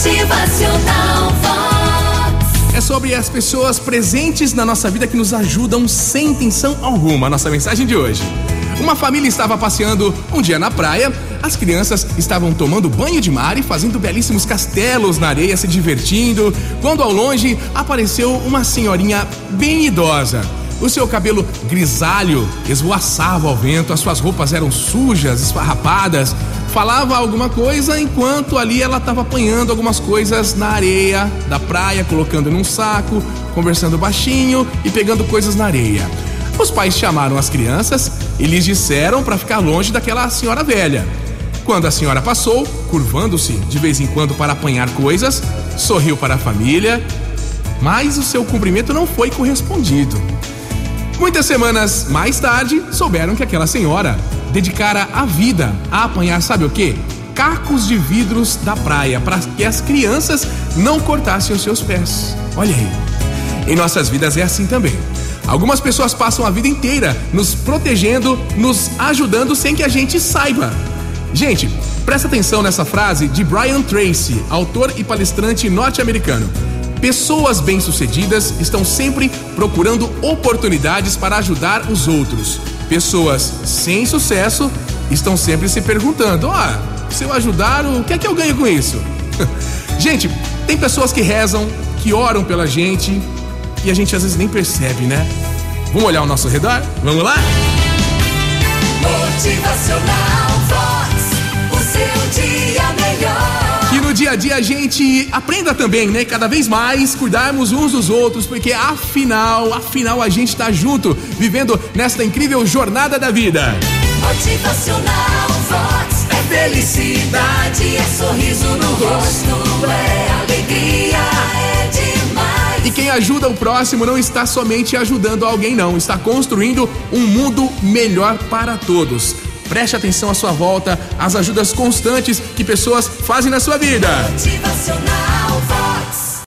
Motivacional Vox. É sobre as pessoas presentes na nossa vida que nos ajudam sem intenção alguma. A nossa mensagem de hoje. Uma família estava passeando um dia na praia. As crianças estavam tomando banho de mar e fazendo belíssimos castelos na areia, se divertindo. Quando ao longe apareceu uma senhorinha bem idosa. O seu cabelo grisalho esvoaçava ao vento, as suas roupas eram sujas, esfarrapadas. Falava alguma coisa enquanto ali ela estava apanhando algumas coisas na areia da praia, colocando num saco, conversando baixinho e pegando coisas na areia. Os pais chamaram as crianças e lhes disseram para ficar longe daquela senhora velha. Quando a senhora passou, curvando-se de vez em quando para apanhar coisas, sorriu para a família, mas o seu cumprimento não foi correspondido. Muitas semanas mais tarde, souberam que aquela senhora dedicara a vida a apanhar, sabe o quê? Cacos de vidros da praia para que as crianças não cortassem os seus pés. Olha aí. Em nossas vidas é assim também. Algumas pessoas passam a vida inteira nos protegendo, nos ajudando sem que a gente saiba. Gente, presta atenção nessa frase de Brian Tracy, autor e palestrante norte-americano. Pessoas bem-sucedidas estão sempre procurando oportunidades para ajudar os outros. Pessoas sem sucesso estão sempre se perguntando: ah, se eu ajudar, o que é que eu ganho com isso? gente, tem pessoas que rezam, que oram pela gente e a gente às vezes nem percebe, né? Vamos olhar ao nosso redor? Vamos lá? Motivacional Vox. Que a gente aprenda também, né? Cada vez mais cuidarmos uns dos outros, porque afinal, afinal a gente tá junto, vivendo nesta incrível jornada da vida. Motivacional Vox. É felicidade, é sorriso no rosto, é alegria, é demais. E quem ajuda o próximo não está somente ajudando alguém, não, está construindo um mundo melhor para todos. Preste atenção à sua volta, às ajudas constantes que pessoas fazem na sua vida. Motivacional